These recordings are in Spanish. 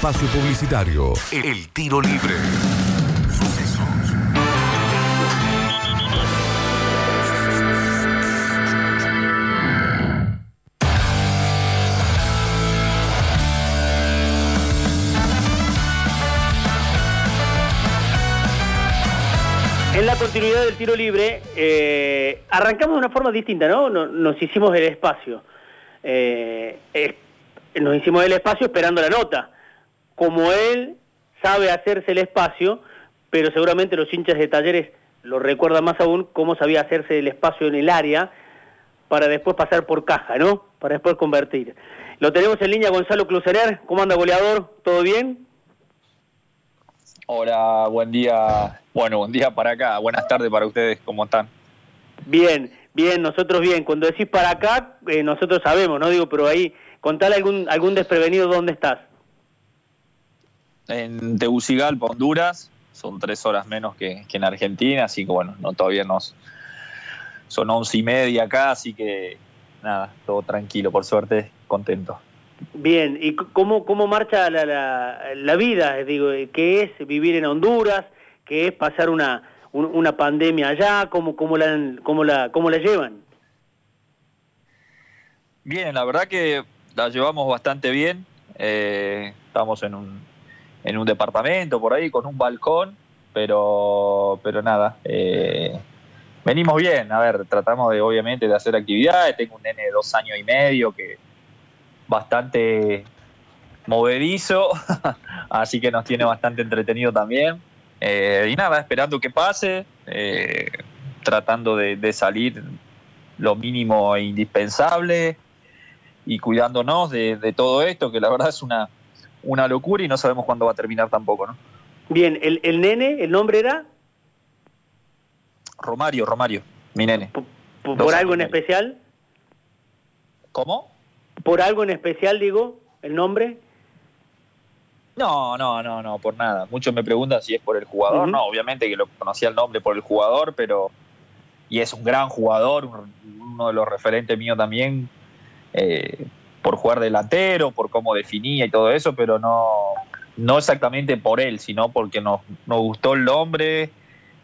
espacio publicitario. El tiro libre. En la continuidad del tiro libre, eh, arrancamos de una forma distinta, ¿no? Nos hicimos el espacio. Eh, nos hicimos el espacio esperando la nota. Como él sabe hacerse el espacio, pero seguramente los hinchas de talleres lo recuerdan más aún cómo sabía hacerse el espacio en el área para después pasar por caja, ¿no? Para después convertir. Lo tenemos en línea Gonzalo Cluserer. ¿Cómo anda, goleador? ¿Todo bien? Hola, buen día. Bueno, buen día para acá. Buenas tardes para ustedes. ¿Cómo están? Bien, bien, nosotros bien. Cuando decís para acá, eh, nosotros sabemos, ¿no? Digo, pero ahí, contale algún, algún desprevenido dónde estás. En Tegucigalpa, Honduras. Son tres horas menos que, en Argentina, así que bueno, no todavía nos. Son once y media acá, así que nada, todo tranquilo, por suerte, contento. Bien, ¿y cómo, cómo marcha la, la, vida? Digo, ¿qué es vivir en Honduras? ¿Qué es pasar una, una pandemia allá? ¿Cómo, cómo, la, cómo, la, ¿Cómo la llevan? Bien, la verdad que la llevamos bastante bien. Eh, estamos en un, en un departamento por ahí con un balcón, pero, pero nada. Eh, venimos bien, a ver, tratamos de obviamente de hacer actividades. Tengo un nene de dos años y medio que bastante movedizo, así que nos tiene bastante entretenido también. Eh, y nada, esperando que pase, eh, tratando de, salir lo mínimo e indispensable y cuidándonos de, todo esto, que la verdad es una, una locura y no sabemos cuándo va a terminar tampoco, ¿no? Bien, ¿el, el nene, el nombre era? Romario, Romario, mi nene. ¿Por, algo en especial? ¿Cómo? ¿Por algo en especial, digo, el nombre? No, no, no, no, por nada. Muchos me preguntan si es por el jugador. No, obviamente que lo conocía el nombre por el jugador, pero. Y es un gran jugador, uno de los referentes míos también, eh, por jugar delantero, por cómo definía y todo eso, pero no, no exactamente por él, sino porque nos, nos gustó el nombre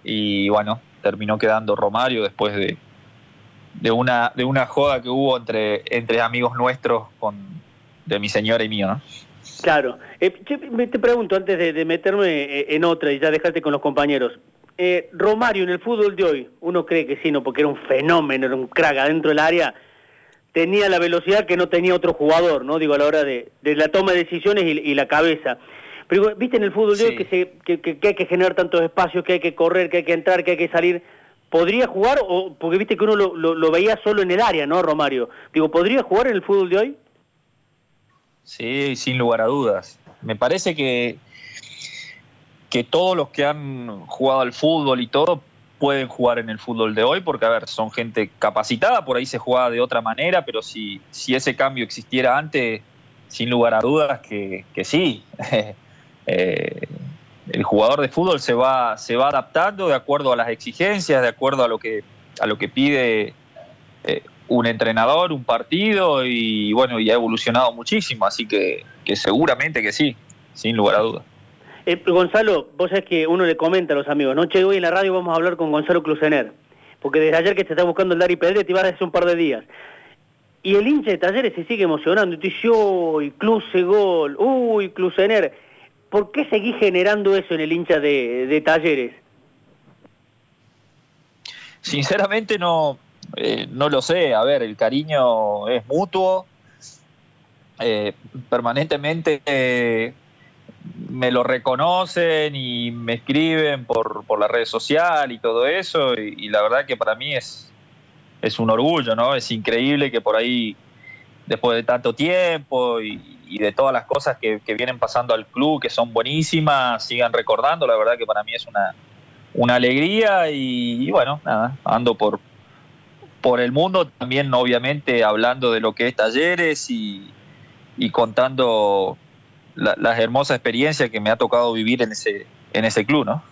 y bueno, terminó quedando Romario después de, de una, de una joda que hubo entre, entre amigos nuestros con, de mi señora y mío, ¿no? Claro. Eh, te pregunto, antes de, meterme eh, en otra y ya dejarte con los compañeros, eh, Romario en el fútbol de hoy, uno cree que sí, no, porque era un fenómeno, era un crack adentro del área, tenía la velocidad que no tenía otro jugador, ¿no? Digo, a la hora de, la toma de decisiones y, la cabeza. Pero viste en el fútbol de hoy que, se, que, que hay que generar tantos espacios, que hay que correr, que hay que entrar, que hay que salir podría jugar, o porque viste que uno lo, veía solo en el área, ¿no, Romario? Digo, ¿podría jugar en el fútbol de hoy? Sí, sin lugar a dudas. Me parece que, que todos los que han jugado al fútbol y todo pueden jugar en el fútbol de hoy, porque, a ver, son gente capacitada, por ahí se juega de otra manera, pero si, si ese cambio existiera antes, sin lugar a dudas que, que sí. eh, el jugador de fútbol se va, se va adaptando de acuerdo a las exigencias, de acuerdo a lo que, a lo que pide eh, un entrenador, un partido, y bueno, y ha evolucionado muchísimo, así que, que seguramente que sí, sin lugar a dudas. Eh, Gonzalo, vos sabés que uno le comenta a los amigos, noche hoy en la radio vamos a hablar con Gonzalo Clusener, porque desde ayer que te está buscando el Dari Pedre te iba a hace un par de días. Y el hincha de Talleres se sigue emocionando, y te dice, uy, Cluse gol, uy, Clusener ¿Por qué seguís generando eso en el hincha de, talleres? Sinceramente no, eh, no lo sé. A ver, el cariño es mutuo. Eh, permanentemente me lo reconocen y me escriben por, por la red social y todo eso. Y, la verdad que para mí es, es un orgullo, ¿no? Es increíble que por ahí, después de tanto tiempo y, de todas las cosas que, vienen pasando al club, que son buenísimas, sigan recordando. La verdad que para mí es una, una alegría y, bueno, nada, ando por, por el mundo también, obviamente, hablando de lo que es talleres y, contando las hermosas experiencias que me ha tocado vivir en ese, en ese club, ¿no?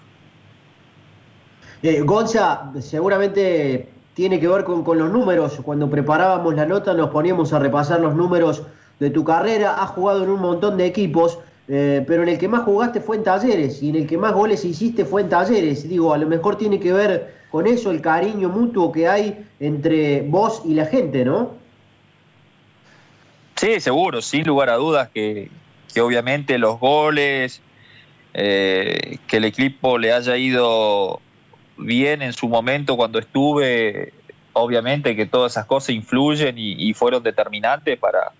Eh, Gonza, seguramente tiene que ver con, con los números. Cuando preparábamos la nota nos poníamos a repasar los números de tu carrera, has jugado en un montón de equipos, eh, pero en el que más jugaste fue en Talleres y en el que más goles hiciste fue en Talleres. Digo, a lo mejor tiene que ver con eso el cariño mutuo que hay entre vos y la gente, ¿no? Sí, seguro, sin lugar a dudas que, obviamente los goles, eh, que el equipo le haya ido bien en su momento cuando estuve, obviamente que todas esas cosas influyen y fueron determinantes para,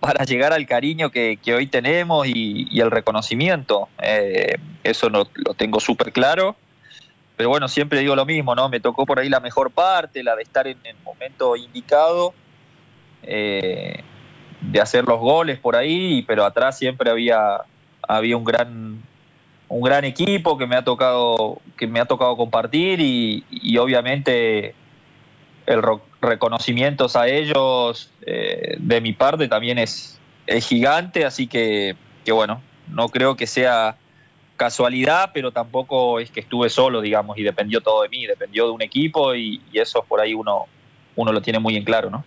para llegar al cariño que, hoy tenemos y, el reconocimiento. Eh, eso lo tengo súper claro. Pero bueno, siempre digo lo mismo, ¿no? Me tocó por ahí la mejor parte, la de estar en el momento indicado, eh, de hacer los goles por ahí, pero atrás siempre había, había un gran un gran equipo que me ha tocado que me ha tocado compartir y, y obviamente el reconocimientos a ellos eh, de mi parte también es, gigante, así que, bueno, no creo que sea casualidad, pero tampoco es que estuve solo, digamos, y dependió todo de mí, dependió de un equipo y, eso por ahí uno, uno lo tiene muy en claro, ¿no?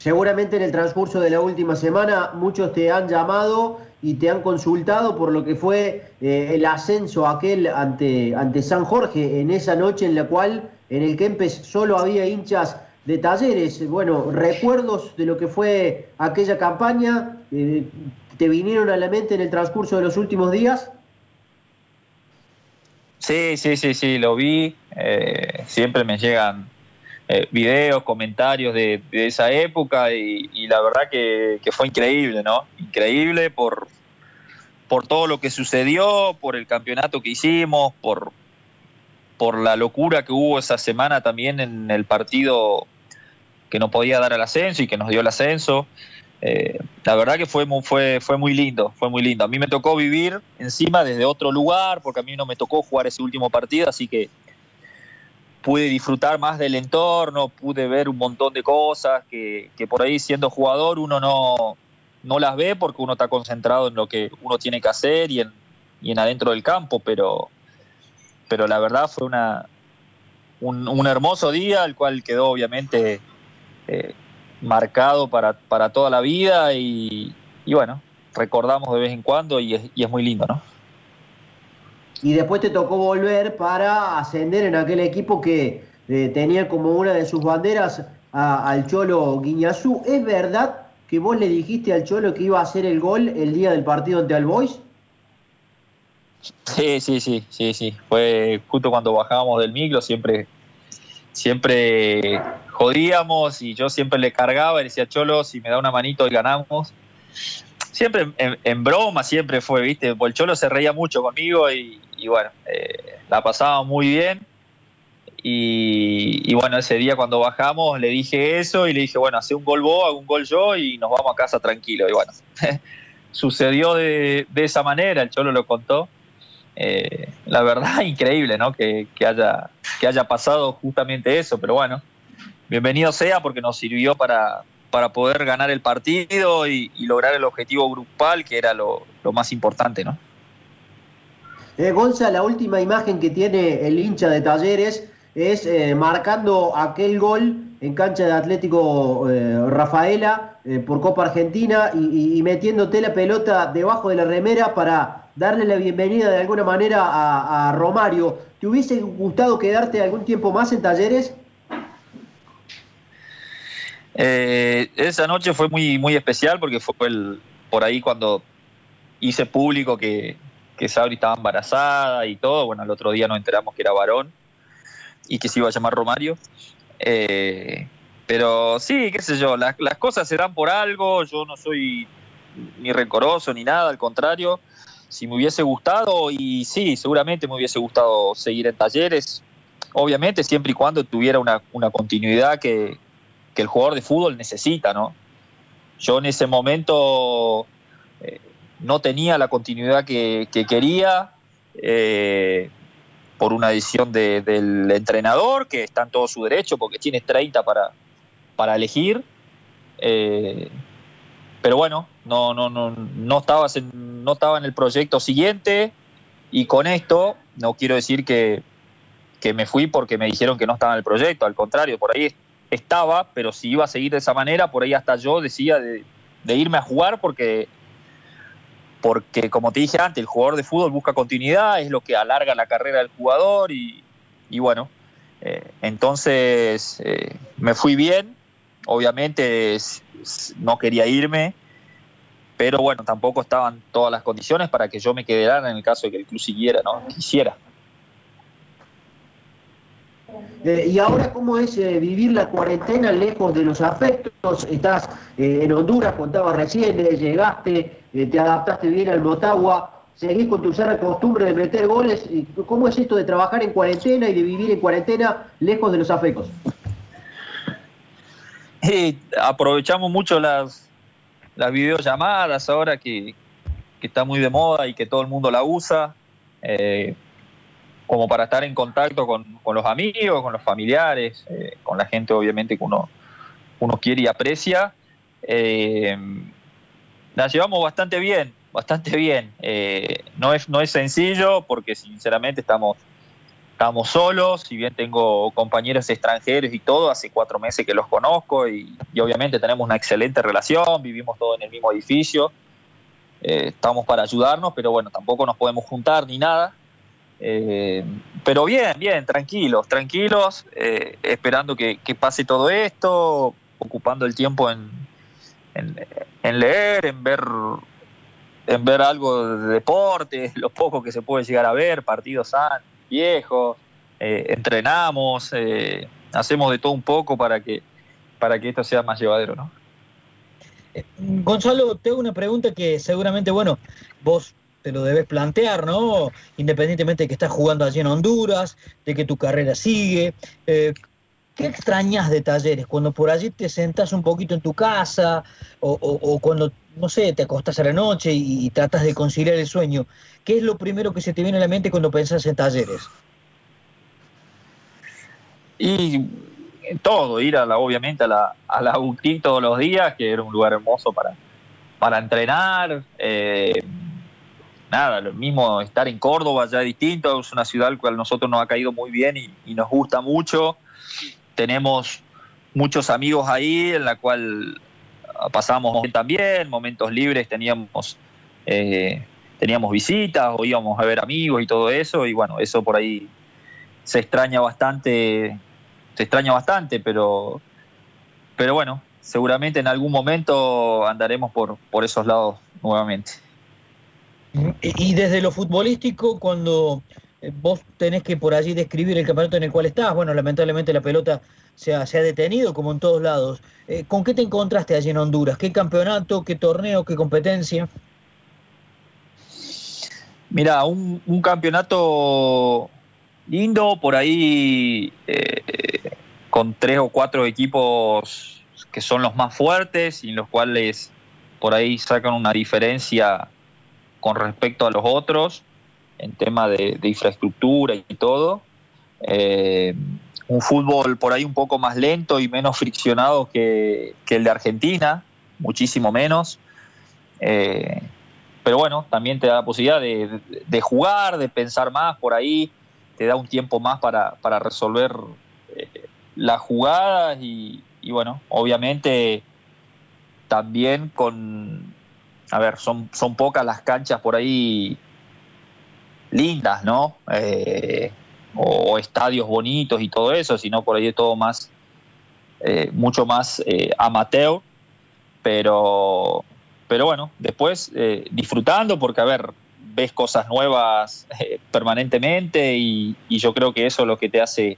Seguramente en el transcurso de la última semana muchos te han llamado y te han consultado por lo que fue eh, el ascenso aquel ante, ante San Jorge en esa noche en la cual en el Kempes solo había hinchas de talleres. Bueno, recuerdos de lo que fue aquella campaña, eh, ¿te vinieron a la mente en el transcurso de los últimos días? Sí, sí, sí, sí, lo vi. Eh, siempre me llegan eh, videos, comentarios de, esa época y, la verdad que, fue increíble, ¿no? Increíble por, por todo lo que sucedió, por el campeonato que hicimos, por, por la locura que hubo esa semana también en el partido que no podía dar el ascenso y que nos dio el ascenso. Eh, la verdad que fue muy, fue, fue muy lindo, fue muy lindo. A mí me tocó vivir encima desde otro lugar, porque a mí no me tocó jugar ese último partido, así que pude disfrutar más del entorno, pude ver un montón de cosas que, por ahí siendo jugador uno no, no las ve porque uno está concentrado en lo que uno tiene que hacer y en, y en adentro del campo, pero, pero la verdad fue una, un, hermoso día, el cual quedó obviamente eh, marcado para, para, toda la vida y, bueno, recordamos de vez en cuando y es, muy lindo, ¿no? Y después te tocó volver para ascender en aquel equipo que eh, tenía como una de sus banderas al Cholo Guiñazú. ¿Es verdad que vos le dijiste al Cholo que iba a hacer el gol el día del partido ante Albois? Sí, sí, sí, sí, sí. Fue justo cuando bajábamos del micro, siempre, siempre jodíamos y yo siempre le cargaba y decía, Cholo, si me da una manito y ganamos. Siempre en, broma, siempre fue, ¿viste? el Cholo se reía mucho conmigo y, bueno, eh, la pasaba muy bien. Y, bueno, ese día cuando bajamos le dije eso y le dije, bueno, hace un gol vos, hago un gol yo y nos vamos a casa tranquilo. Y bueno, sucedió de, esa manera, el Cholo lo contó. Eh, la verdad, increíble, ¿no? Que, haya, que haya pasado justamente eso, pero bueno, bienvenido sea porque nos sirvió para, para poder ganar el partido y, lograr el objetivo grupal, que era lo, más importante, ¿no? Eh, Gonza, la última imagen que tiene el hincha de Talleres es eh, marcando aquel gol en cancha de Atlético eh, Rafaela por Copa Argentina y, metiéndote la pelota debajo de la remera para darle la bienvenida de alguna manera a, Romario. ¿Te hubiese gustado quedarte algún tiempo más en talleres? Eh, esa noche fue muy, muy especial porque fue el, por ahí cuando hice público que, que Sabri estaba embarazada y todo. Bueno, el otro día nos enteramos que era varón y que se iba a llamar Romario. Eh, pero sí, qué sé yo, las, cosas se dan por algo. Yo no soy ni rencoroso ni nada, al contrario si me hubiese gustado, y sí, seguramente me hubiese gustado seguir en talleres, obviamente siempre y cuando tuviera una, continuidad que, el jugador de fútbol necesita, ¿no? Yo en ese momento eh, no tenía la continuidad que, quería eh, por una decisión del entrenador, que está en todo su derecho porque tiene 30 para, para elegir. Eh, pero bueno, no, no, no, no, no estaba en el proyecto siguiente y con esto no quiero decir que, me fui porque me dijeron que no estaba en el proyecto, al contrario, por ahí estaba, pero si iba a seguir de esa manera, por ahí hasta yo decía de, irme a jugar porque, porque como te dije antes, el jugador de fútbol busca continuidad, es lo que alarga la carrera del jugador y, bueno, eh, entonces eh, me fui bien, obviamente no quería irme, pero bueno, tampoco estaban todas las condiciones para que yo me quedara en el caso de que el club siguiera, ¿no? quisiera. Eh, ¿Y ahora cómo es eh, vivir la cuarentena lejos de los afectos? Estás eh, en Honduras, contabas recién, llegaste, te adaptaste bien al Motagua, seguís con tu sana costumbre de meter goles. ¿Cómo es esto de trabajar en cuarentena y de vivir en cuarentena lejos de los afectos? aprovechamos mucho las, las videollamadas ahora que, que, está muy de moda y que todo el mundo la usa como para estar en contacto con, los amigos, con los familiares, eh, con la gente obviamente que uno, uno quiere y aprecia. Eh, la llevamos bastante bien, bastante bien. Eh, no, es, no es sencillo porque sinceramente estamos, estamos solos, si bien tengo compañeros extranjeros y todo, hace cuatro meses que los conozco y, y obviamente tenemos una excelente relación, vivimos todos en el mismo edificio. estamos para ayudarnos, pero bueno, tampoco nos podemos juntar ni nada. Eh, pero bien, bien, tranquilos, tranquilos, eh, esperando que, pase todo esto, ocupando el tiempo en, en, leer, en ver, en ver algo de deporte, lo poco que se puede llegar a ver, partidos viejos, eh, entrenamos, hacemos de todo un poco para que, para que esto sea más llevadero, ¿no? Gonzalo, tengo una pregunta que seguramente, bueno, vos te lo debes plantear, ¿no? Independientemente de que estás jugando allí en Honduras, de que tu carrera sigue. Eh, ¿Qué extrañas de talleres? Cuando por allí te sentas un poquito en tu casa o, cuando, no sé, te acostas a la noche y, tratas de conciliar el sueño. ¿Qué es lo primero que se te viene a la mente cuando pensás en talleres? Y todo, ir a la, obviamente a la, a la UTI todos los días, que era un lugar hermoso para, para entrenar. Eh, nada, lo mismo estar en Córdoba ya es distinto, es una ciudad que a nosotros nos ha caído muy bien y, nos gusta mucho. Tenemos muchos amigos ahí en la cual pasamos también, momentos libres teníamos eh, teníamos visitas o íbamos a ver amigos y todo eso y bueno, eso por ahí se extraña bastante, se extraña bastante, pero pero bueno, seguramente en algún momento andaremos por, por esos lados nuevamente. Y desde lo futbolístico, cuando eh, vos tenés que por allí describir el campeonato en el cual estás, bueno, lamentablemente la pelota se ha, detenido como en todos lados. Eh, ¿Con qué te encontraste allí en Honduras? ¿Qué campeonato, qué torneo, qué competencia? Mira, un, campeonato lindo, por ahí eh, con tres o cuatro equipos que son los más fuertes y en los cuales por ahí sacan una diferencia con respecto a los otros en tema de, infraestructura y todo. Eh, un fútbol por ahí un poco más lento y menos friccionado que, el de Argentina, muchísimo menos. Eh, pero bueno, también te da la posibilidad de, jugar, de pensar más por ahí, te da un tiempo más para, resolver eh, las jugadas y, bueno, obviamente también con, a ver, son, son pocas las canchas por ahí lindas, ¿no? Eh, o, estadios bonitos y todo eso, sino por ahí es todo más, eh, mucho más eh, amateur, pero, pero bueno, después disfrutando porque, a ver, ves cosas nuevas permanentemente y, y, yo creo que eso es lo que te hace,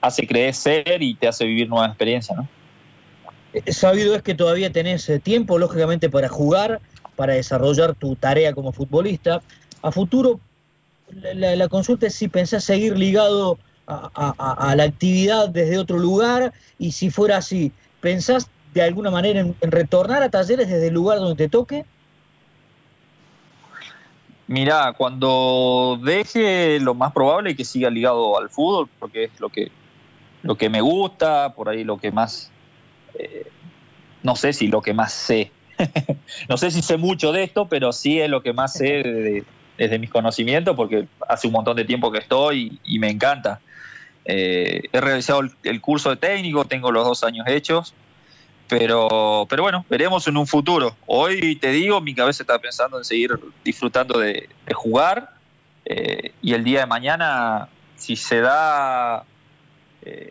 hace crecer y te hace vivir nuevas experiencias, ¿no? Eh, sabido es que todavía tenés eh, tiempo, lógicamente, para jugar, para desarrollar tu tarea como futbolista. A futuro, la, consulta es si pensás seguir ligado a, la actividad desde otro lugar y si fuera así, ¿pensás de alguna manera en, retornar a talleres desde el lugar donde te toque? Mirá, cuando deje, lo más probable es que siga ligado al fútbol, porque es lo que, lo que me gusta, por ahí lo que más eh, no sé si lo que más sé. no sé si sé mucho de esto, pero sí es lo que más sé desde mis conocimientos, porque hace un montón de tiempo que estoy y, me encanta. Eh, he realizado el, curso de técnico, tengo los dos años hechos, pero, pero bueno, veremos en un futuro. Hoy te digo, mi cabeza está pensando en seguir disfrutando de, jugar eh, y el día de mañana, si se da eh,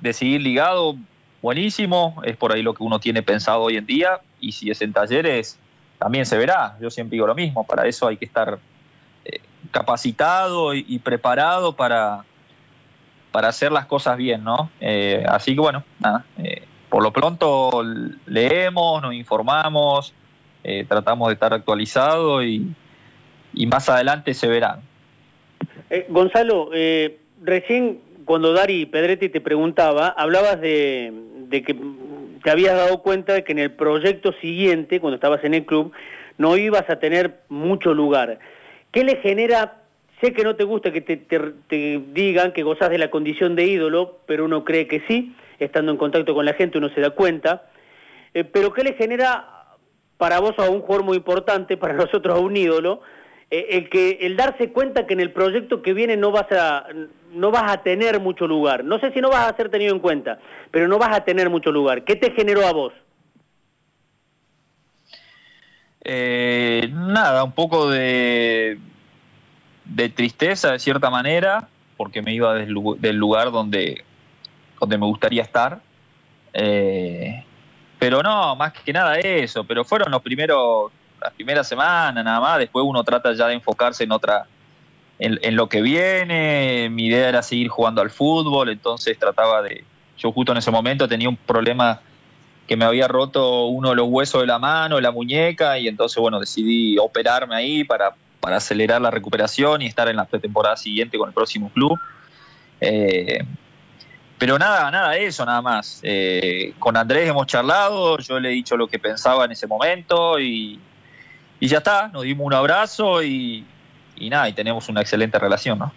de seguir ligado, buenísimo, es por ahí lo que uno tiene pensado hoy en día y si es en talleres, también se verá. Yo siempre digo lo mismo, para eso hay que estar eh, capacitado y, preparado para, para hacer las cosas bien, ¿no? así que bueno, nada por lo pronto leemos, nos informamos, eh, tratamos de estar actualizados y, más adelante se verán. Eh, Gonzalo, eh, recién cuando Dari Pedretti te preguntaba, hablabas de, de, que te habías dado cuenta de que en el proyecto siguiente, cuando estabas en el club, no ibas a tener mucho lugar. ¿Qué le genera Sé que no te gusta que te, digan que gozas de la condición de ídolo, pero uno cree que sí, estando en contacto con la gente uno se da cuenta. Eh, pero ¿qué le genera para vos a un jugador muy importante, para nosotros a un ídolo, eh, el que el darse cuenta que en el proyecto que viene no vas a no vas a tener mucho lugar. No sé si no vas a ser tenido en cuenta, pero no vas a tener mucho lugar. ¿Qué te generó a vos? Eh, nada, un poco de de tristeza de cierta manera, porque me iba del, lugar donde, donde me gustaría estar. Eh, pero no, más que nada eso, pero fueron los primeros, las primeras semanas nada más, después uno trata ya de enfocarse en otra, en, lo que viene, mi idea era seguir jugando al fútbol, entonces trataba de, yo justo en ese momento tenía un problema que me había roto uno de los huesos de la mano, de la muñeca, y entonces bueno, decidí operarme ahí para para acelerar la recuperación y estar en la pretemporada siguiente con el próximo club. Eh, pero nada, nada de eso, nada más. Eh, con Andrés hemos charlado, yo le he dicho lo que pensaba en ese momento y, ya está, nos dimos un abrazo y, nada, y tenemos una excelente relación, ¿no?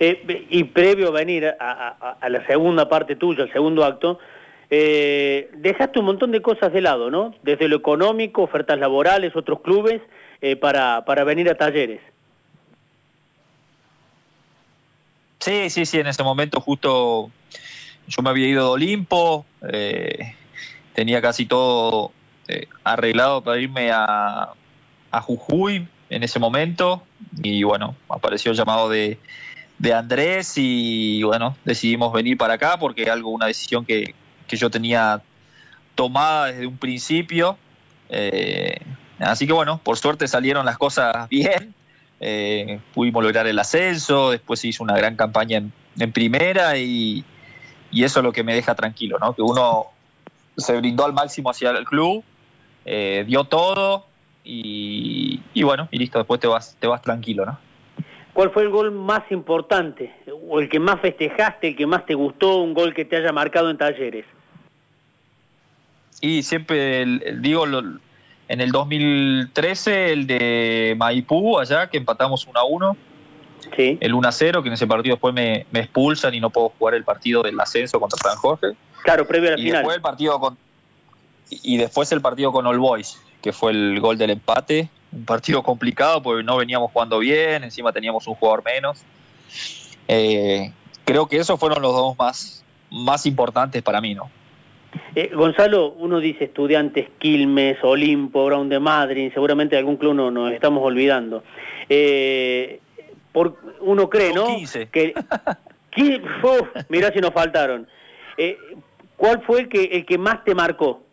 Eh, y previo a venir a, la segunda parte tuya, el segundo acto, dejaste un montón de cosas de lado, ¿no? Desde lo económico, ofertas laborales, otros clubes, eh, para, para venir a talleres. Sí, sí, sí, en ese momento justo yo me había ido de Olimpo, eh, tenía casi todo eh, arreglado para irme a, a, Jujuy en ese momento y bueno, apareció el llamado de, de Andrés y bueno, decidimos venir para acá porque algo, una decisión que, que yo tenía tomada desde un principio. Eh, Así que bueno, por suerte salieron las cosas bien. Eh, pudimos lograr el ascenso, después se hizo una gran campaña en, primera y, eso es lo que me deja tranquilo, ¿no? Que uno se brindó al máximo hacia el club, eh, dio todo y, bueno, y listo, después te vas, te vas tranquilo, ¿no? ¿Cuál fue el gol más importante o el que más festejaste, el que más te gustó, un gol que te haya marcado en talleres? Y siempre digo, lo, en el 2013, el de Maipú, allá, que empatamos 1 a 1. Sí. El 1 a 0, que en ese partido después me, expulsan y no puedo jugar el partido del ascenso contra San Jorge. Claro, previo a la y final. Después el partido con, y después el partido con All Boys, que fue el gol del empate. Un partido complicado porque no veníamos jugando bien, encima teníamos un jugador menos. Eh, creo que esos fueron los dos más, más importantes para mí, ¿no? Eh, Gonzalo, uno dice estudiantes, Quilmes, Olimpo, Brown de Madrid, seguramente algún club no, nos estamos olvidando. Eh, por, uno cree, ¿no? 15. Que, mirá si nos faltaron. Eh, ¿Cuál fue el que, el que más te marcó?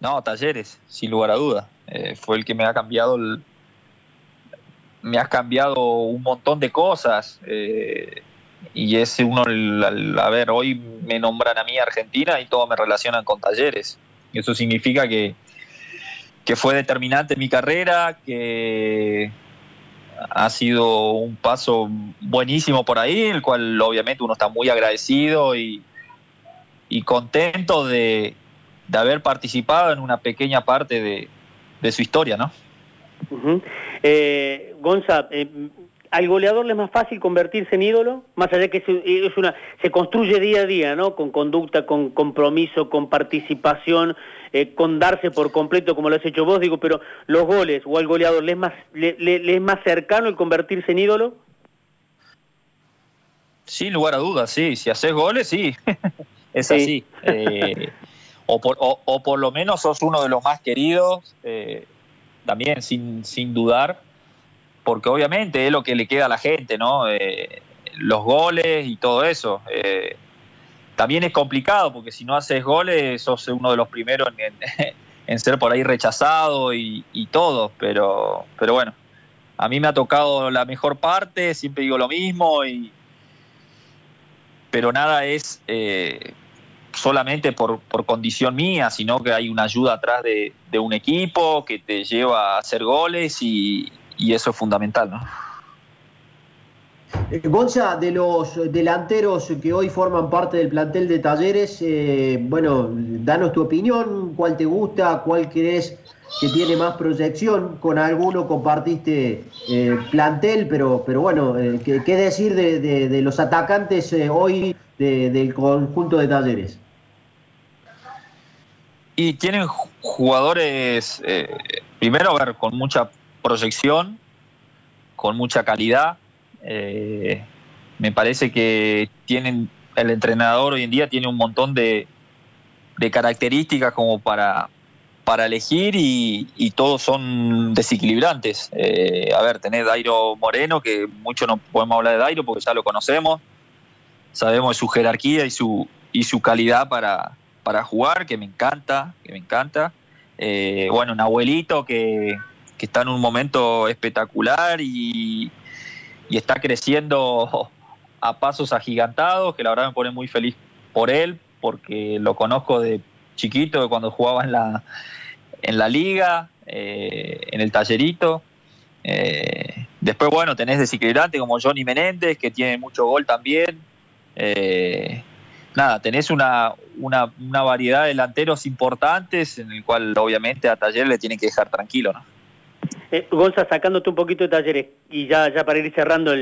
No, Talleres, sin lugar a duda. fue el que me ha cambiado me ha cambiado un montón de cosas y es uno, a ver, hoy me nombran a mí Argentina y todos me relacionan con talleres. Eso significa que, que fue determinante en mi carrera, que ha sido un paso buenísimo por ahí, el cual obviamente uno está muy agradecido y, y contento de, de, haber participado en una pequeña parte de, de su historia, ¿no? Eh, Gonza, eh, al goleador le es más fácil convertirse en ídolo, más allá de que es una, se construye día a día, ¿no? Con conducta, con compromiso, con participación, eh, con darse por completo, como lo has hecho vos, digo, pero los goles o al goleador, ¿le es más, le, es más cercano el convertirse en ídolo? Sin lugar a dudas, sí. Si haces goles, sí. es así. Eh, o, por, o, por lo menos sos uno de los más queridos, eh, también sin, sin dudar, porque obviamente es lo que le queda a la gente, ¿no? Eh, los goles y todo eso. también es complicado, porque si no haces goles, sos uno de los primeros en, ser por ahí rechazado y, todo, pero, pero bueno, a mí me ha tocado la mejor parte, siempre digo lo mismo, y, pero nada es eh, solamente por, condición mía, sino que hay una ayuda atrás de, un equipo que te lleva a hacer goles y, eso es fundamental. ¿no? Eh, Gonza, de los delanteros que hoy forman parte del plantel de talleres, eh, bueno, danos tu opinión, cuál te gusta, cuál crees que tiene más proyección, con alguno compartiste eh, plantel, pero, pero bueno, eh, ¿qué, decir de, los atacantes eh, hoy del conjunto de talleres? Y tienen jugadores, primero, a ver, con mucha proyección, con mucha calidad. me parece que tienen, el entrenador hoy en día tiene un montón de, de características como para, para elegir y, todos son desequilibrantes. Eh, a ver, tenés Dairo Moreno, que mucho no podemos hablar de Dairo porque ya lo conocemos, sabemos de su jerarquía y su, y su calidad para, para jugar, que me encanta, que me encanta. Eh, bueno, un abuelito que, está en un momento espectacular y, y está creciendo a pasos agigantados, que la verdad me pone muy feliz por él, porque lo conozco de chiquito, cuando jugaba en la, en la liga, eh, en el tallerito. Eh, después, bueno, tenés desequilibrante como Johnny Menéndez, que tiene mucho gol también. Eh, nada, tenés una, una, una, variedad de delanteros importantes en el cual obviamente a Taller le tienen que dejar tranquilo, ¿no? Gonza, sacándote un poquito de talleres y ya, ya para ir cerrando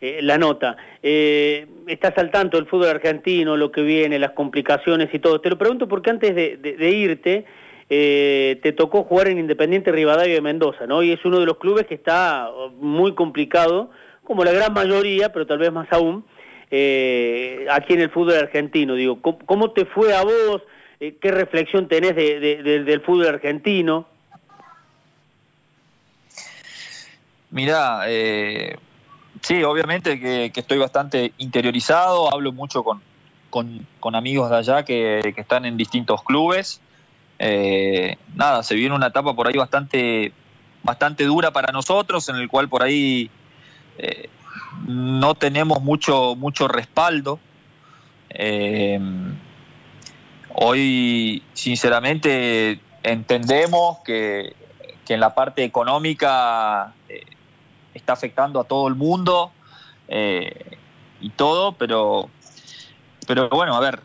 la nota, estás al tanto del fútbol argentino, lo que viene, las complicaciones y todo. Te lo pregunto porque antes de irte, eh, te tocó jugar en Independiente Rivadavia de Mendoza, ¿no? Y es uno de los clubes que está oh, muy complicado, como la gran mayoría, pero tal vez más aún, eh, aquí en el fútbol argentino. Digo, ¿cómo, te fue a vos? Eh, ¿Qué reflexión tenés del fútbol argentino? Mirá, sí, obviamente que, estoy bastante interiorizado, hablo mucho con, con, amigos de allá que están en distintos clubes. Eh, nada, se viene una etapa por ahí bastante, bastante dura para nosotros, en el cual por ahí eh, no tenemos mucho, mucho respaldo. Eh, hoy, sinceramente, entendemos que, en la parte económica está afectando a todo el mundo y todo, pero, pero bueno, a ver,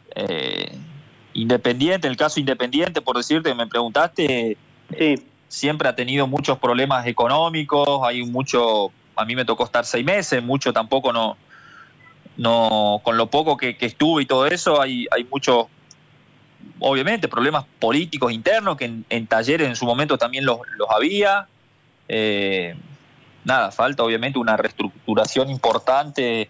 Independiente, el caso Independiente, por decirte, me preguntaste, siempre ha tenido muchos problemas económicos, hay mucho, a mí me tocó estar seis meses, mucho tampoco no, no con lo poco que, estuve y todo eso, hay, hay muchos, obviamente, problemas políticos internos que en, talleres en su momento también los, había. Eh, nada, falta obviamente una reestructuración importante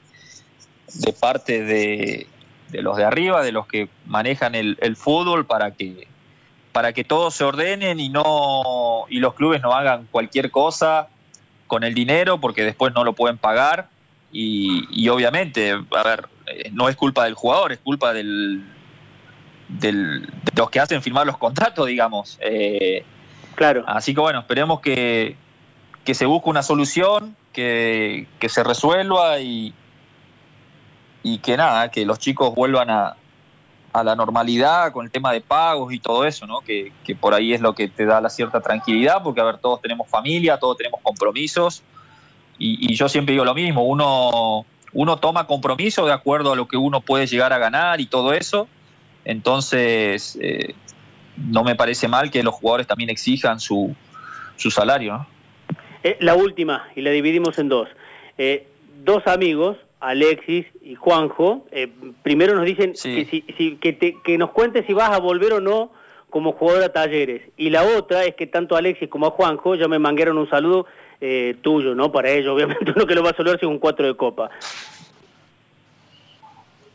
de parte de, de los de arriba, de los que manejan el, fútbol para que para que todos se ordenen y no y los clubes no hagan cualquier cosa con el dinero porque después no lo pueden pagar. Y, obviamente a ver eh, no es culpa del jugador es culpa del, del de los que hacen firmar los contratos digamos. Eh, claro. así que bueno esperemos que, que se busque una solución que, que se resuelva y, y que nada, que los chicos vuelvan a, a la normalidad con el tema de pagos y todo eso, ¿no? Que, por ahí es lo que te da la cierta tranquilidad, porque a ver, todos tenemos familia, todos tenemos compromisos, y, yo siempre digo lo mismo, uno, uno toma compromiso de acuerdo a lo que uno puede llegar a ganar y todo eso, entonces eh, no me parece mal que los jugadores también exijan su, su salario, ¿no? Eh, la última, y la dividimos en dos. Eh, dos amigos Alexis y Juanjo, eh, primero nos dicen que, que, nos cuentes si vas a volver o no como jugador a talleres. Y la otra es que tanto Alexis como a Juanjo ya me mangueron un saludo eh, tuyo, ¿no? Para ellos, obviamente uno que lo va a saludar si es un cuatro de copa.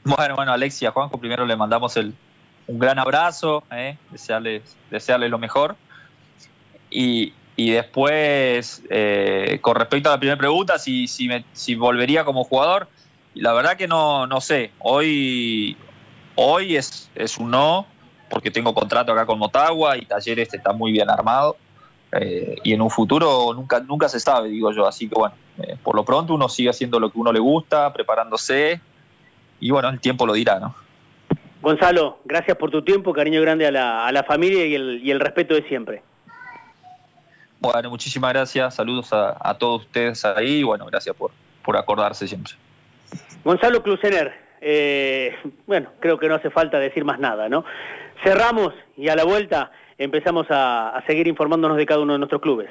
Bueno, bueno, Alexia, Juanjo, primero le mandamos el, un gran abrazo, ¿eh? desearles, desearles lo mejor. Y, y después, eh, con respecto a la primera pregunta, si, si, me, si volvería como jugador, la verdad que no, no sé. Hoy, hoy es, es un no, porque tengo contrato acá con Motagua y Talleres está muy bien armado. Eh, y en un futuro nunca, nunca se sabe, digo yo. Así que bueno, eh, por lo pronto uno sigue haciendo lo que uno le gusta, preparándose. Y bueno, el tiempo lo dirá, ¿no? Gonzalo, gracias por tu tiempo, cariño grande a la, a la familia y el, y el respeto de siempre. Bueno, muchísimas gracias, saludos a, a todos ustedes ahí bueno, gracias por, por acordarse siempre. Gonzalo Clusener, eh, bueno, creo que no hace falta decir más nada, ¿no? Cerramos y a la vuelta empezamos a, a seguir informándonos de cada uno de nuestros clubes.